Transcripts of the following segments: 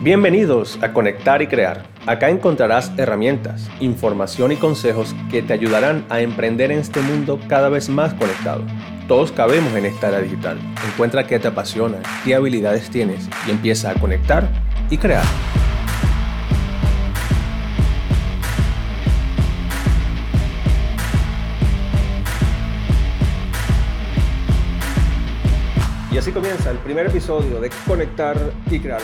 Bienvenidos a Conectar y Crear. Acá encontrarás herramientas, información y consejos que te ayudarán a emprender en este mundo cada vez más conectado. Todos cabemos en esta era digital. Encuentra qué te apasiona, qué habilidades tienes y empieza a conectar y crear. Y así comienza el primer episodio de Conectar y Crear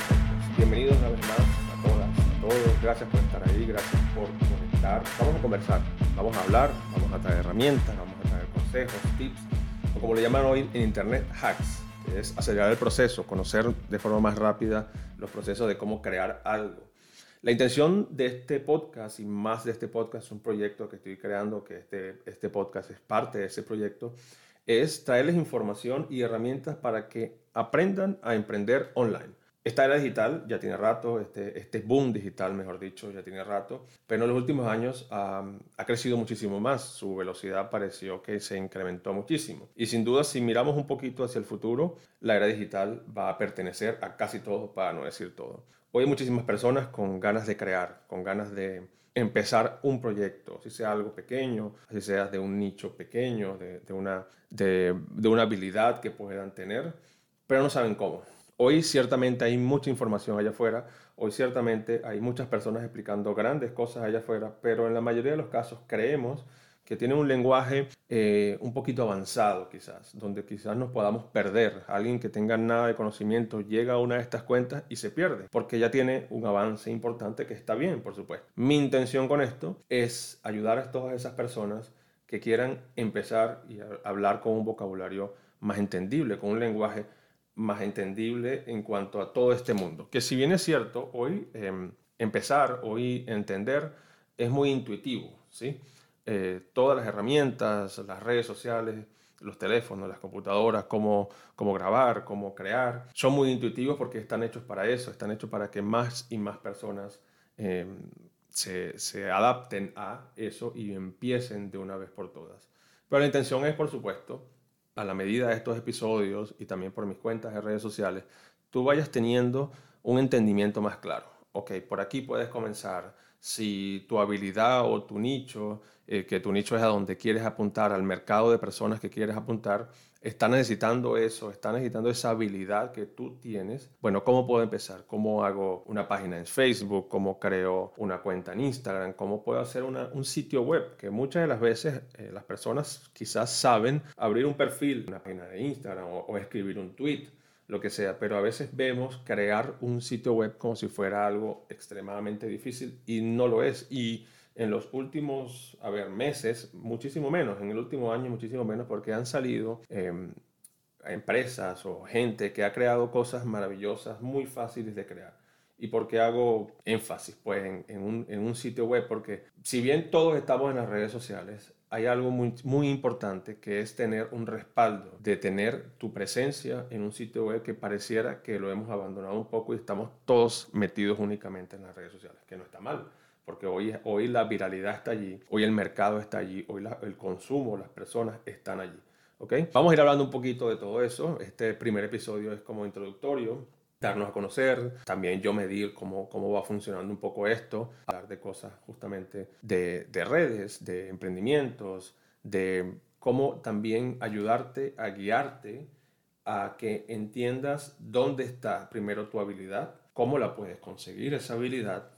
Bienvenidos una vez más a todas, a todos. Gracias por estar ahí, gracias por conectar. Vamos a conversar, vamos a hablar, vamos a traer herramientas, vamos a traer consejos, tips, o como le llaman hoy en internet, hacks, que es acelerar el proceso, conocer de forma más rápida los procesos de cómo crear algo. La intención de este podcast y más de este podcast, un proyecto que estoy creando, que este, este podcast es parte de ese proyecto, es traerles información y herramientas para que aprendan a emprender online. Esta era digital ya tiene rato, este, este boom digital, mejor dicho, ya tiene rato, pero en los últimos años ha crecido muchísimo más. Su velocidad pareció que se incrementó muchísimo. Y sin duda, si miramos un poquito hacia el futuro, la era digital va a pertenecer a casi todo, para no decir todo. Hoy hay muchísimas personas con ganas de crear, con ganas de empezar un proyecto, si sea algo pequeño, si sea de un nicho pequeño, de, una, de una habilidad que puedan tener, pero no saben cómo. Hoy ciertamente hay mucha información allá afuera, hoy ciertamente hay muchas personas explicando grandes cosas allá afuera, pero en la mayoría de los casos creemos que tiene un lenguaje eh, un poquito avanzado quizás, donde quizás nos podamos perder. Alguien que tenga nada de conocimiento llega a una de estas cuentas y se pierde, porque ya tiene un avance importante que está bien, por supuesto. Mi intención con esto es ayudar a todas esas personas que quieran empezar y hablar con un vocabulario más entendible, con un lenguaje más entendible en cuanto a todo este mundo. Que si bien es cierto, hoy em, empezar, hoy entender, es muy intuitivo, ¿sí? Eh, todas las herramientas, las redes sociales, los teléfonos, las computadoras, cómo, cómo grabar, cómo crear, son muy intuitivos porque están hechos para eso, están hechos para que más y más personas em, se, se adapten a eso y empiecen de una vez por todas. Pero la intención es, por supuesto, a la medida de estos episodios y también por mis cuentas de redes sociales, tú vayas teniendo un entendimiento más claro. Ok, por aquí puedes comenzar. Si tu habilidad o tu nicho, eh, que tu nicho es a donde quieres apuntar, al mercado de personas que quieres apuntar, está necesitando eso, está necesitando esa habilidad que tú tienes. Bueno, ¿cómo puedo empezar? ¿Cómo hago una página en Facebook? ¿Cómo creo una cuenta en Instagram? ¿Cómo puedo hacer un sitio web? Que muchas de las veces eh, las personas quizás saben abrir un perfil, una página de Instagram o, o escribir un tweet lo que sea, pero a veces vemos crear un sitio web como si fuera algo extremadamente difícil y no lo es. Y en los últimos, a ver, meses, muchísimo menos, en el último año muchísimo menos, porque han salido em, empresas o gente que ha creado cosas maravillosas, muy fáciles de crear. ¿Y por qué hago énfasis? Pues en, un, en, un, sitio web, porque si bien todos estamos en las redes sociales, hay algo muy, muy importante que es tener un respaldo, de tener tu presencia en un sitio web que pareciera que lo hemos abandonado un poco y estamos todos metidos únicamente en las redes sociales, que no está mal porque hoy, hoy la viralidad está allí, hoy el mercado está allí, hoy el consumo, las personas están allí. ¿okay? Vamos a ir hablando un poquito de todo eso. Este primer episodio es como introductorio, darnos a conocer, también yo medir cómo, cómo va funcionando un poco esto, hablar de cosas justamente de, de redes, de emprendimientos, de cómo también ayudarte a guiarte a que entiendas dónde está primero tu habilidad, cómo la puedes conseguir esa habilidad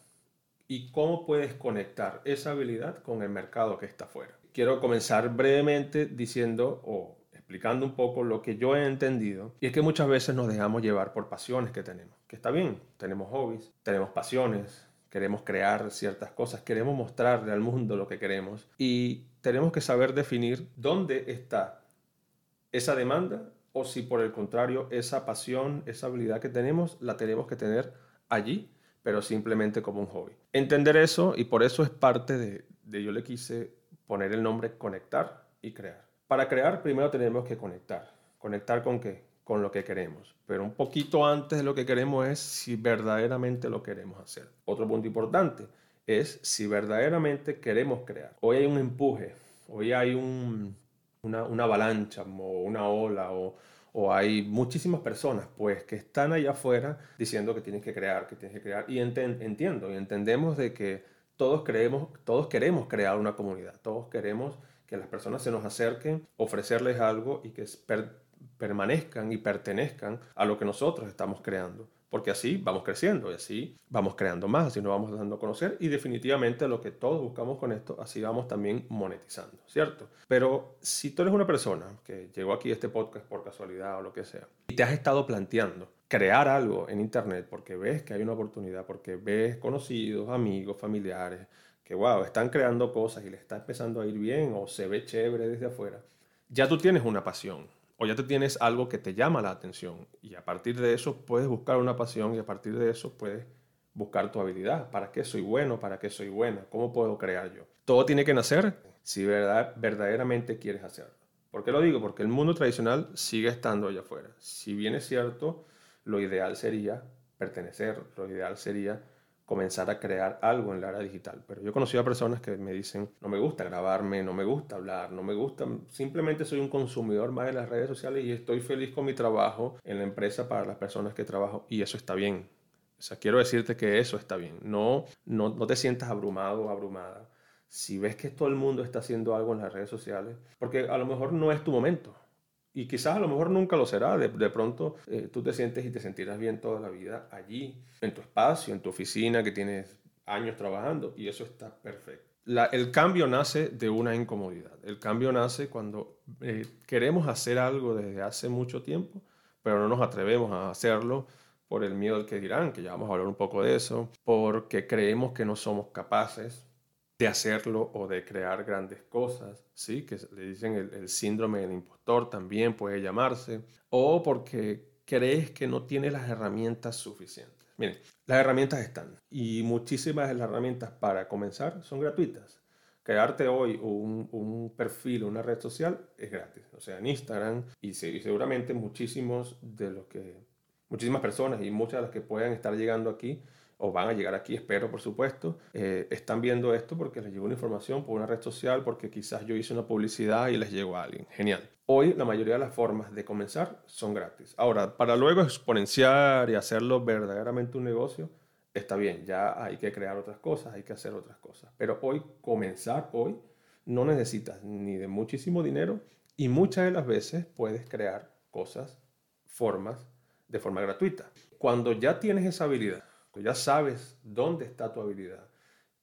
y cómo puedes conectar esa habilidad con el mercado que está afuera. Quiero comenzar brevemente diciendo o explicando un poco lo que yo he entendido y es que muchas veces nos dejamos llevar por pasiones que tenemos, que está bien, tenemos hobbies, tenemos pasiones, queremos crear ciertas cosas, queremos mostrarle al mundo lo que queremos y tenemos que saber definir dónde está esa demanda o si por el contrario esa pasión, esa habilidad que tenemos, la tenemos que tener allí pero simplemente como un hobby. Entender eso y por eso es parte de, yo le quise poner el nombre conectar y crear. Para crear primero tenemos que conectar. ¿Conectar con qué? Con lo que queremos. Pero un poquito antes de lo que queremos es si verdaderamente lo queremos hacer. Otro punto importante es si verdaderamente queremos crear. Hoy hay un empuje, hoy hay un, una, una avalancha o una ola o, o hay muchísimas personas pues que están allá afuera diciendo que tienes que crear, que tienes que crear. Y entiendo y entendemos de que todos, creemos, todos queremos crear una comunidad, todos queremos que las personas se nos acerquen, ofrecerles algo y que permanezcan y pertenezcan a lo que nosotros estamos creando porque así vamos creciendo y así vamos creando más, así nos vamos dando a conocer y definitivamente lo que todos buscamos con esto, así vamos también monetizando, ¿cierto? Pero si tú eres una persona que llegó aquí a este podcast por casualidad o lo que sea y te has estado planteando crear algo en Internet porque ves que hay una oportunidad, porque ves conocidos, amigos, familiares, que wow, están creando cosas y le está empezando a ir bien o se ve chévere desde afuera, ya tú tienes una pasión, o ya te tienes algo que te llama la atención y a partir de eso puedes buscar una pasión y a partir de eso puedes buscar tu habilidad. ¿Para qué soy bueno? ¿Para qué soy buena? ¿Cómo puedo crear yo? Todo tiene que nacer si verdad, verdaderamente quieres hacerlo. ¿Por qué lo digo? Porque el mundo tradicional sigue estando allá afuera. Si bien es cierto, lo ideal sería pertenecer, lo ideal sería comenzar a crear algo en la era digital. Pero yo he conocido a personas que me dicen, no me gusta grabarme, no me gusta hablar, no me gusta, simplemente soy un consumidor más de las redes sociales y estoy feliz con mi trabajo en la empresa para las personas que trabajo y eso está bien. O sea, quiero decirte que eso está bien. No, no, no te sientas abrumado o abrumada. Si ves que todo el mundo está haciendo algo en las redes sociales, porque a lo mejor no es tu momento y quizás a lo mejor nunca lo será. De, pronto eh, tú te sientes y te sentirás bien toda la vida allí, en tu espacio, en tu oficina, que tienes años trabajando, y eso está perfecto. el cambio nace de una incomodidad. El cambio nace cuando eh, queremos hacer algo desde hace mucho tiempo, pero no nos atrevemos a hacerlo por el miedo al que dirán, que ya vamos a hablar un poco de eso, porque creemos que no somos capaces, de hacerlo o de crear grandes cosas, ¿sí? que le dicen el, síndrome del impostor también puede llamarse, o porque crees que no tienes las herramientas suficientes. Miren, las herramientas están y muchísimas de las herramientas para comenzar son gratuitas. Crearte hoy un, un perfil, una red social es gratis, o sea, en Instagram y, seguramente muchísimos de los que, muchísimas personas y muchas de las que puedan estar llegando aquí o van a llegar aquí, espero por supuesto, eh, están viendo esto porque les llegó una información por una red social, porque quizás yo hice una publicidad y les llegó a alguien. Genial. Hoy la mayoría de las formas de comenzar son gratis. Ahora, para luego exponenciar y hacerlo verdaderamente un negocio, está bien, ya hay que crear otras cosas, hay que hacer otras cosas. Pero hoy, comenzar hoy, no necesitas ni de muchísimo dinero y muchas de las veces puedes crear cosas, formas, de forma gratuita. Cuando ya tienes esa habilidad, ya sabes dónde está tu habilidad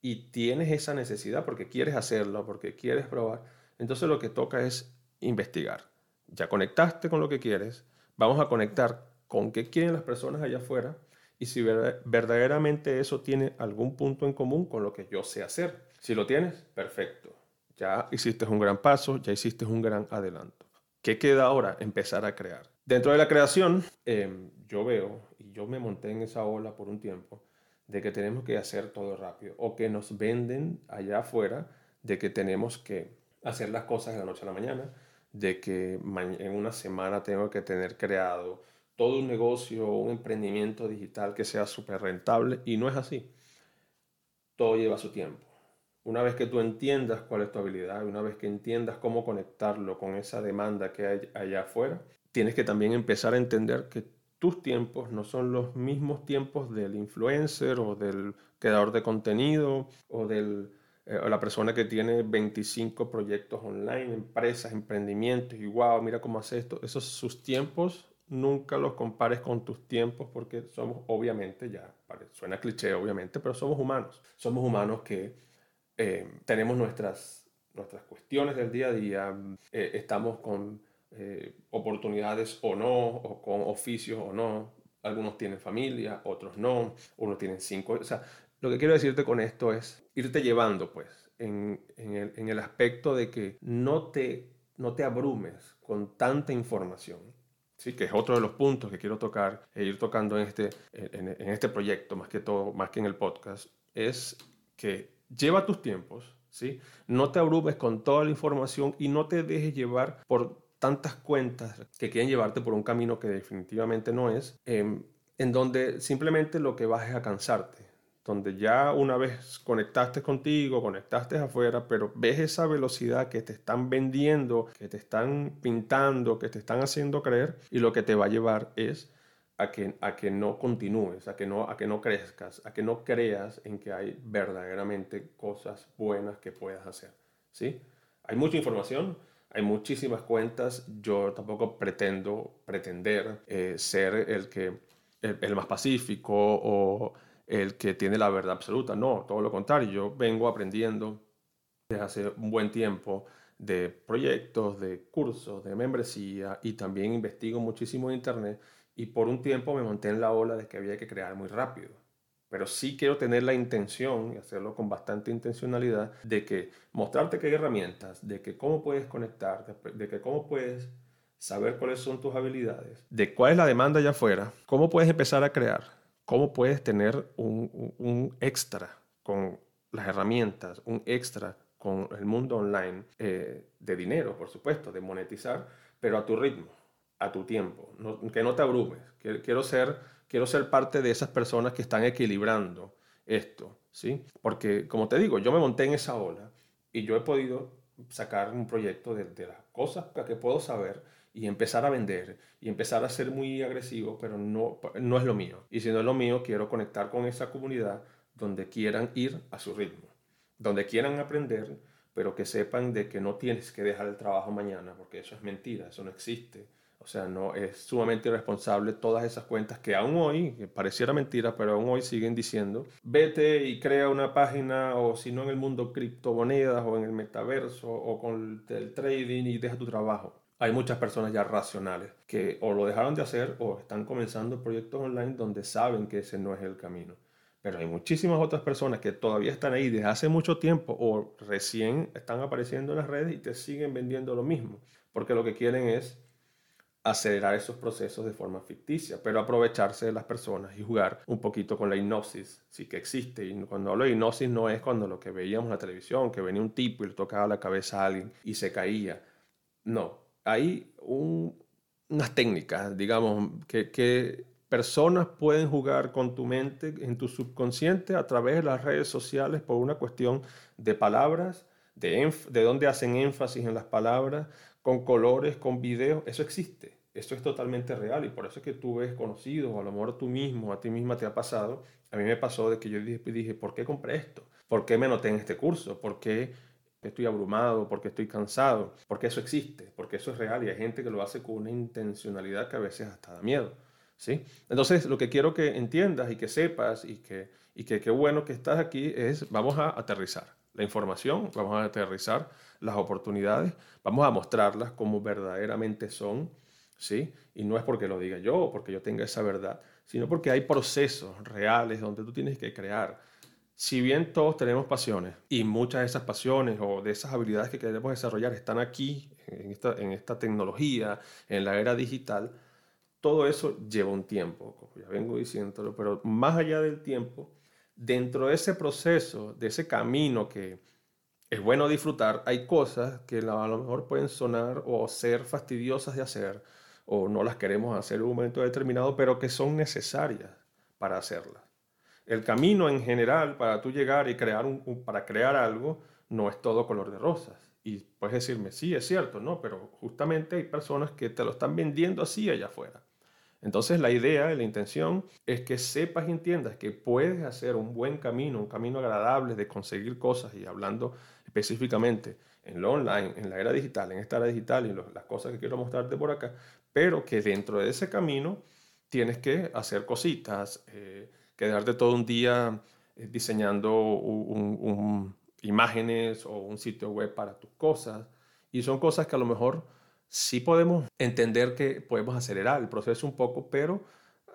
y tienes esa necesidad porque quieres hacerlo, porque quieres probar, entonces lo que toca es investigar. Ya conectaste con lo que quieres, vamos a conectar con qué quieren las personas allá afuera y si verdaderamente eso tiene algún punto en común con lo que yo sé hacer. Si lo tienes, perfecto. Ya hiciste un gran paso, ya hiciste un gran adelanto. ¿Qué queda ahora? Empezar a crear. Dentro de la creación, em, yo veo, y yo me monté en esa ola por un tiempo, de que tenemos que hacer todo rápido, o que nos venden allá afuera de que tenemos que hacer las cosas de la noche a la mañana, de que en una semana tengo que tener creado todo un negocio, un emprendimiento digital que sea súper rentable, y no es así. Todo lleva su tiempo. Una vez que tú entiendas cuál es tu habilidad, una vez que entiendas cómo conectarlo con esa demanda que hay allá afuera, tienes que también empezar a entender que tus tiempos no son los mismos tiempos del influencer o del creador de contenido o de eh, la persona que tiene 25 proyectos online, empresas, emprendimientos y wow, mira cómo hace esto. Esos sus tiempos nunca los compares con tus tiempos porque somos obviamente, ya suena cliché obviamente, pero somos humanos. Somos humanos que eh, tenemos nuestras, nuestras cuestiones del día a día, eh, estamos con eh, oportunidades o no, o con oficios o no. Algunos tienen familia, otros no, unos tienen cinco. O sea, lo que quiero decirte con esto es irte llevando, pues, en, en, el, en el, aspecto de que no te, no te abrumes con tanta información. Sí, que es otro de los puntos que quiero tocar e ir tocando en este, en, en este proyecto, más que todo, más que en el podcast, es que lleva tus tiempos, ¿sí? No te abrumes con toda la información y no te dejes llevar por tantas cuentas que quieren llevarte por un camino que definitivamente no es, em, en donde simplemente lo que vas es a cansarte. donde ya una vez conectaste contigo, conectaste afuera, pero ves esa velocidad que te están vendiendo, que te están pintando, que te están haciendo creer, y lo que te va a llevar es a que, a que no continúes, a que no, a que no crezcas, a que no creas en que hay verdaderamente cosas buenas que puedas hacer. ¿sí? Hay mucha información, hay muchísimas cuentas, yo tampoco pretendo pretender eh, ser el, que, el más pacífico o el que tiene la verdad absoluta. No, todo lo contrario. Yo vengo aprendiendo desde hace un buen tiempo de proyectos, de cursos, de membresía y también investigo muchísimo en Internet y por un tiempo me monté en la ola de que había que crear muy rápido. Pero sí quiero tener la intención y hacerlo con bastante intencionalidad de que mostrarte que hay herramientas, de que cómo puedes conectar, de que cómo puedes saber cuáles son tus habilidades, de cuál es la demanda allá afuera, cómo puedes empezar a crear cómo puedes tener un, extra con las herramientas, un extra con el mundo online eh, de dinero, por supuesto, de monetizar, pero a tu ritmo, a tu tiempo, que no te abrumes. Quiero ser, quiero ser parte de esas personas que están equilibrando esto, ¿sí? Porque, como te digo, yo me monté en esa ola y yo he podido sacar un proyecto de, de las cosas que puedo saber y empezar a vender y empezar a ser muy agresivo, pero no, no es lo mío. Y si no es lo mío, quiero conectar con esa comunidad donde quieran ir a su ritmo, donde quieran aprender, pero que sepan de que no tienes que dejar el trabajo mañana, porque eso es mentira, eso no existe. O sea, no es sumamente irresponsable todas esas cuentas que aún hoy, que pareciera mentira, pero aún hoy siguen diciendo, vete y crea una página o si no en el mundo criptomonedas o en el metaverso o con el trading y deja tu trabajo hay muchas personas ya racionales que o lo dejaron de hacer o están comenzando proyectos online donde saben que ese no es el camino. Pero hay muchísimas otras personas que todavía están ahí desde hace mucho tiempo o recién están apareciendo en las redes y te siguen vendiendo lo mismo, porque lo que quieren es acelerar esos procesos de forma ficticia, pero aprovecharse de las personas y jugar un poquito con la hipnosis, sí que existe. Y cuando hablo de hipnosis no es cuando lo que veíamos en la televisión, que venía un tipo y le tocaba la cabeza a alguien y se caía. No, hay unas técnicas, digamos, que, personas pueden jugar con tu mente, en tu subconsciente, a través de las redes sociales por una cuestión de palabras, de, de dónde hacen énfasis en las palabras, con colores, con videos. Eso existe. Eso es totalmente real y por eso es que tú ves conocidos, o a lo mejor tú mismo, a ti misma te ha pasado. A mí me pasó de que yo dije, ¿por qué compré esto? ¿Por qué me anoté en este curso? ¿Por qué estoy abrumado, porque estoy cansado, porque eso existe, porque eso es real y hay gente que lo hace con una intencionalidad que a veces hasta da miedo. ¿sí? Entonces, lo que quiero que entiendas y que sepas y que, y que qué bueno que estás aquí es, vamos a aterrizar la información, vamos a aterrizar las oportunidades, vamos a mostrarlas como verdaderamente son, ¿sí? Y no es porque lo diga yo o porque yo tenga esa verdad, sino porque hay procesos reales donde tú tienes que crear si bien todos tenemos pasiones y muchas de esas pasiones o de esas habilidades que queremos desarrollar están aquí, en esta, en esta tecnología, en la era digital, todo eso lleva un tiempo, como ya vengo diciéndolo, pero más allá del tiempo, dentro de ese proceso, de ese camino que es bueno disfrutar, hay cosas que a lo mejor pueden sonar o ser fastidiosas de hacer o no las queremos hacer en un momento determinado, pero que son necesarias para hacerlas el camino en general para tú llegar y crear un, para crear algo no es todo color de rosas. Y puedes decirme, sí, es cierto, no, pero justamente hay personas que te lo están vendiendo así allá afuera. Entonces la idea, la intención es que sepas y entiendas que puedes hacer un buen camino, un camino agradable de conseguir cosas y hablando específicamente en lo online, en la era digital, en esta era digital y las cosas que quiero mostrarte por acá, pero que dentro de ese camino tienes que hacer cositas. Eh, quedarte todo un día eh, diseñando imágenes o un sitio web para tus cosas. Y son cosas que a lo mejor sí podemos entender que podemos acelerar el proceso un poco, pero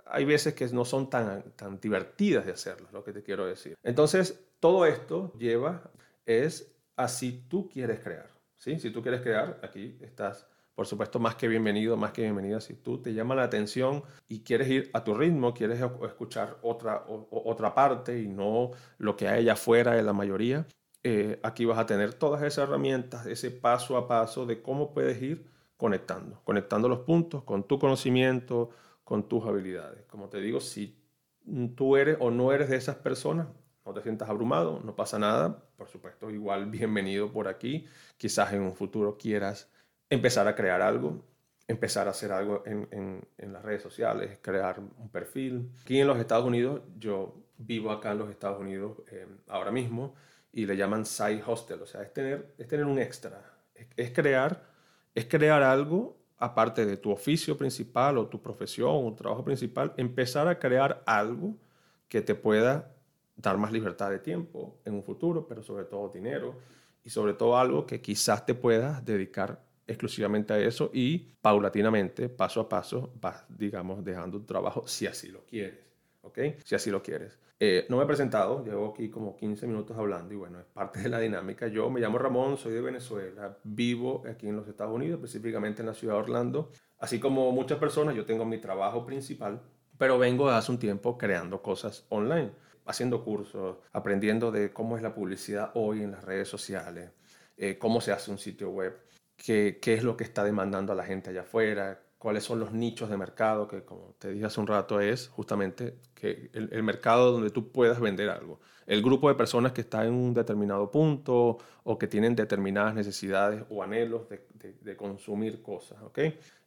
hay veces que no son tan, tan divertidas de hacerlo, lo que te quiero decir. Entonces, todo esto lleva es a si tú quieres crear. ¿sí? Si tú quieres crear, aquí estás por supuesto, más que bienvenido, más que bienvenida. Si tú te llama la atención y quieres ir a tu ritmo, quieres escuchar otra, otra parte y no lo que hay allá afuera de la mayoría, eh, aquí vas a tener todas esas herramientas, ese paso a paso de cómo puedes ir conectando, conectando los puntos con tu conocimiento, con tus habilidades. Como te digo, si tú eres o no eres de esas personas, no te sientas abrumado, no pasa nada. Por supuesto, igual bienvenido por aquí. Quizás en un futuro quieras empezar a crear algo, empezar a hacer algo en, las redes sociales, crear un perfil. Aquí en los Estados Unidos, yo vivo acá en los Estados Unidos eh, ahora mismo y le llaman side hostel, o sea, es tener, es tener un extra, es, crear, es crear algo aparte de tu oficio principal o tu profesión o trabajo principal, empezar a crear algo que te pueda dar más libertad de tiempo en un futuro, pero sobre todo dinero y sobre todo algo que quizás te puedas dedicar exclusivamente a eso y paulatinamente, paso a paso, vas, digamos, dejando tu trabajo si así lo quieres, ¿ok? Si así lo quieres. Eh, no me he presentado, llevo aquí como 15 minutos hablando y bueno, es parte de la dinámica. Yo me llamo Ramón, soy de Venezuela, vivo aquí en los Estados Unidos, específicamente en la ciudad de Orlando. Así como muchas personas, yo tengo mi trabajo principal, pero vengo hace un tiempo creando cosas online haciendo cursos, aprendiendo de cómo es la publicidad hoy en las redes sociales, eh, cómo se hace un sitio web, qué, qué es lo que está demandando a la gente allá afuera, cuáles son los nichos de mercado, que como te dije hace un rato es justamente que el, mercado donde tú puedas vender algo. El grupo de personas que está en un determinado punto o que tienen determinadas necesidades o anhelos de, de, consumir cosas, ¿ok?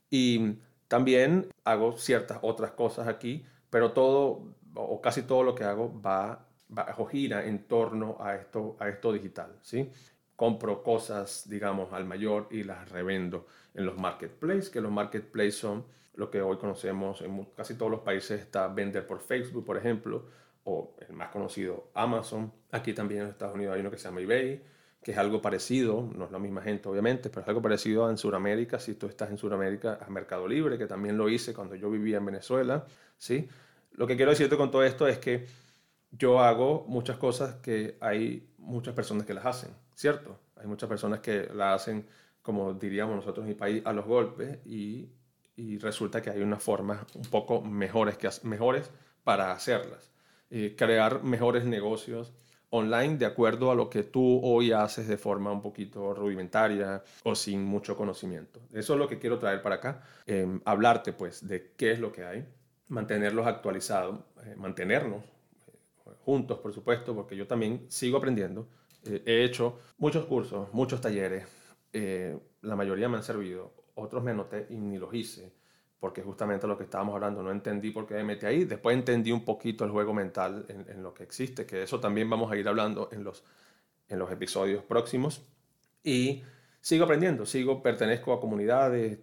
Y también hago ciertas otras cosas aquí, pero todo o casi todo lo que hago va, va o gira en torno a esto, a esto digital, ¿sí? Compro cosas, digamos, al mayor y las revendo en los marketplaces, que los marketplaces son lo que hoy conocemos en casi todos los países, está vender por Facebook, por ejemplo, o el más conocido Amazon. Aquí también en Estados Unidos hay uno que se llama eBay, que es algo parecido, no es la misma gente obviamente, pero es algo parecido en Sudamérica, si tú estás en Sudamérica, a Mercado Libre, que también lo hice cuando yo vivía en Venezuela, ¿sí? Lo que quiero decirte con todo esto es que yo hago muchas cosas que hay muchas personas que las hacen, ¿cierto? Hay muchas personas que las hacen, como diríamos nosotros en mi país, a los golpes y, resulta que hay unas formas un poco mejores, que, mejores para hacerlas. Eh, crear mejores negocios online de acuerdo a lo que tú hoy haces de forma un poquito rudimentaria o sin mucho conocimiento. Eso es lo que quiero traer para acá, eh, hablarte pues de qué es lo que hay mantenerlos actualizados, eh, mantenernos eh, juntos, por supuesto, porque yo también sigo aprendiendo. Eh, he hecho muchos cursos, muchos talleres, la mayoría me han servido, otros me anoté y ni los hice, porque justamente lo que estábamos hablando, no entendí por qué me metí ahí, después entendí un poquito el juego mental en, lo que existe, que eso también vamos a ir hablando en los, en los episodios próximos. Y sigo aprendiendo, sigo, pertenezco a comunidades,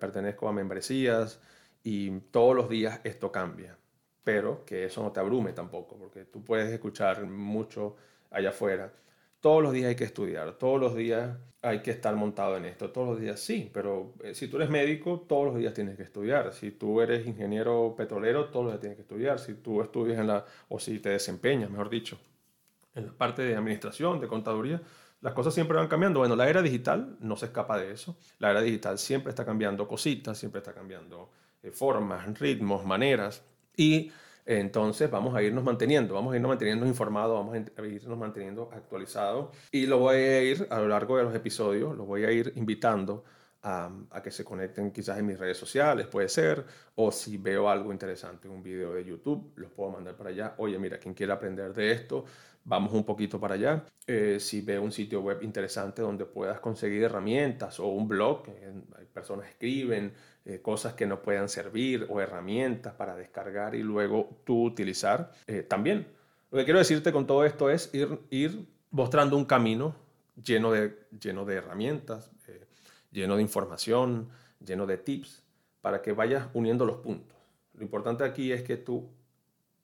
pertenezco a membresías, y todos los días esto cambia, pero que eso no te abrume tampoco, porque tú puedes escuchar mucho allá afuera. Todos los días hay que estudiar, todos los días hay que estar montado en esto, todos los días sí, pero eh, si tú eres médico, todos los días tienes que estudiar. Si tú eres ingeniero petrolero, todos los días tienes que estudiar. Si tú estudias en la, o si te desempeñas, mejor dicho, en la parte de administración, de contaduría, las cosas siempre van cambiando. Bueno, la era digital no se escapa de eso. La era digital siempre está cambiando cositas, siempre está cambiando formas, ritmos, maneras. Y entonces vamos a irnos manteniendo, vamos a irnos manteniendo informados, vamos a irnos manteniendo actualizados. Y lo voy a ir a lo largo de los episodios, lo voy a ir invitando a, que se conecten quizás en mis redes sociales, puede ser, o si veo algo interesante un video de YouTube, los puedo mandar para allá. Oye, mira, quien quiera aprender de esto, vamos un poquito para allá. Eh, si veo un sitio web interesante donde puedas conseguir herramientas o un blog, hay personas escriben eh, cosas que no puedan servir o herramientas para descargar y luego tú utilizar, eh, también. Lo que quiero decirte con todo esto es ir, ir mostrando un camino lleno de, lleno de herramientas, eh, lleno de información, lleno de tips, para que vayas uniendo los puntos. Lo importante aquí es que tú,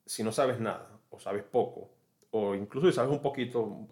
si no sabes nada o sabes poco, o incluso si sabes un poquito,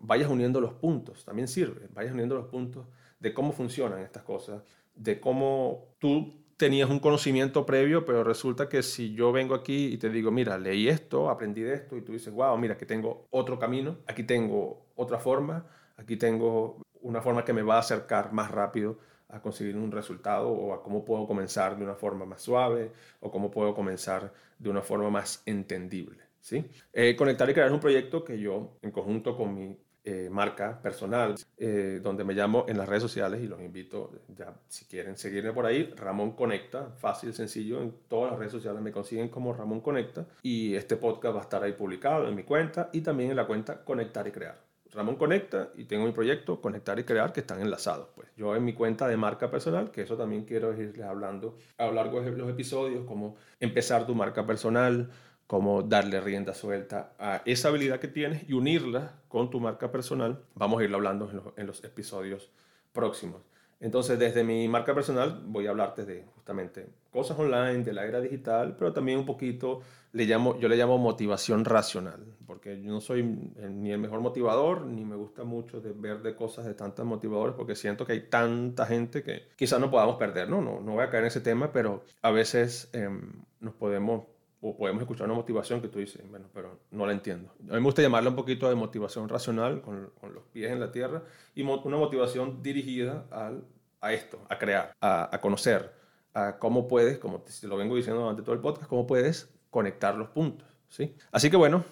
vayas uniendo los puntos, también sirve, vayas uniendo los puntos de cómo funcionan estas cosas, de cómo tú tenías un conocimiento previo, pero resulta que si yo vengo aquí y te digo, mira, leí esto, aprendí de esto, y tú dices, wow, mira, aquí tengo otro camino, aquí tengo otra forma, aquí tengo una forma que me va a acercar más rápido a conseguir un resultado o a cómo puedo comenzar de una forma más suave o cómo puedo comenzar de una forma más entendible. ¿sí? Eh, Conectar y crear un proyecto que yo, en conjunto con mi eh, marca personal, eh, donde me llamo en las redes sociales y los invito, ya si quieren seguirme por ahí, Ramón Conecta, fácil, sencillo, en todas las redes sociales me consiguen como Ramón Conecta y este podcast va a estar ahí publicado en mi cuenta y también en la cuenta Conectar y Crear. Ramón Conecta y tengo mi proyecto Conectar y Crear que están enlazados. Pues yo en mi cuenta de marca personal, que eso también quiero irles hablando a lo largo de los episodios, como empezar tu marca personal, cómo darle rienda suelta a esa habilidad que tienes y unirla con tu marca personal. Vamos a irlo hablando en los, en los episodios próximos. Entonces, desde mi marca personal voy a hablarte de justamente cosas online, de la era digital, pero también un poquito, le llamo, yo le llamo motivación racional, porque yo no soy ni el mejor motivador, ni me gusta mucho de ver de cosas de tantos motivadores, porque siento que hay tanta gente que quizás no podamos perder, ¿no? No, no voy a caer en ese tema, pero a veces em, nos podemos o podemos escuchar una motivación que tú dices, bueno, pero no la entiendo. A mí me gusta llamarla un poquito de motivación racional, con, con los pies en la tierra, y una motivación dirigida al, a esto, a crear, a, a, conocer, a cómo puedes, como te lo vengo diciendo durante todo el podcast, cómo puedes conectar los puntos, ¿sí? Así que bueno,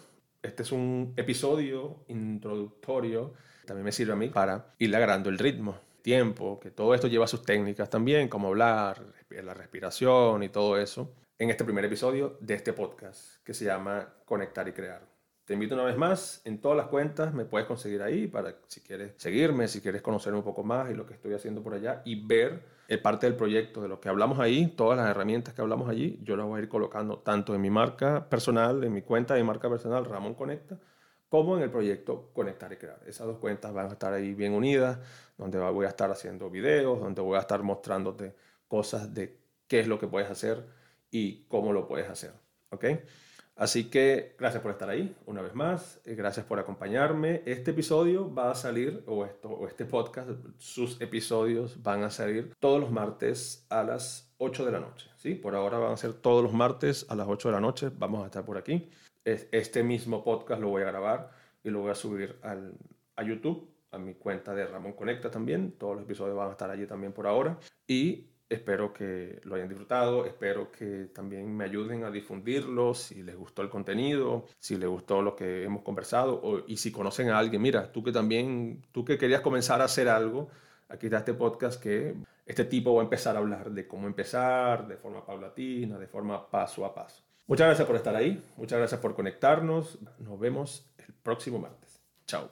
este es un episodio introductorio, también me sirve a mí para ir agarrando el ritmo, tiempo, que todo esto lleva sus técnicas también, como hablar, la respiración y todo eso en este primer episodio de este podcast que se llama Conectar y Crear. Te invito una vez más, en todas las cuentas me puedes conseguir ahí para si quieres seguirme, si quieres conocer un poco más y lo que estoy haciendo por allá y ver el parte del proyecto de lo que hablamos ahí, todas las herramientas que hablamos allí, yo las voy a ir colocando tanto en mi marca personal, en mi cuenta de marca personal Ramón Conecta, como en el proyecto Conectar y Crear. Esas dos cuentas van a estar ahí bien unidas, donde voy a estar haciendo videos, donde voy a estar mostrándote cosas de qué es lo que puedes hacer y cómo lo puedes hacer. ¿Ok? Así que gracias por estar ahí una vez más, eh, gracias por acompañarme. Este episodio va a salir, o, este podcast, sus episodios van a salir todos los martes a las 8 de la noche. ¿sí? Por ahora van a ser todos los martes a las 8 de la noche, vamos a estar por aquí. Este mismo podcast lo voy a grabar y lo voy a subir al, a YouTube, a mi cuenta de Ramón Conecta también. Todos los episodios van a estar allí también por ahora. Y Espero que lo hayan disfrutado, espero que también me ayuden a difundirlo si les gustó el contenido, si les gustó lo que hemos conversado o, y si conocen a alguien, mira, tú que también, tú que querías comenzar a hacer algo, aquí está este podcast que este tipo va a empezar a hablar de cómo empezar, de forma paulatina, de forma paso a paso. Muchas gracias por estar ahí, muchas gracias por conectarnos, nos vemos el próximo martes. Chao.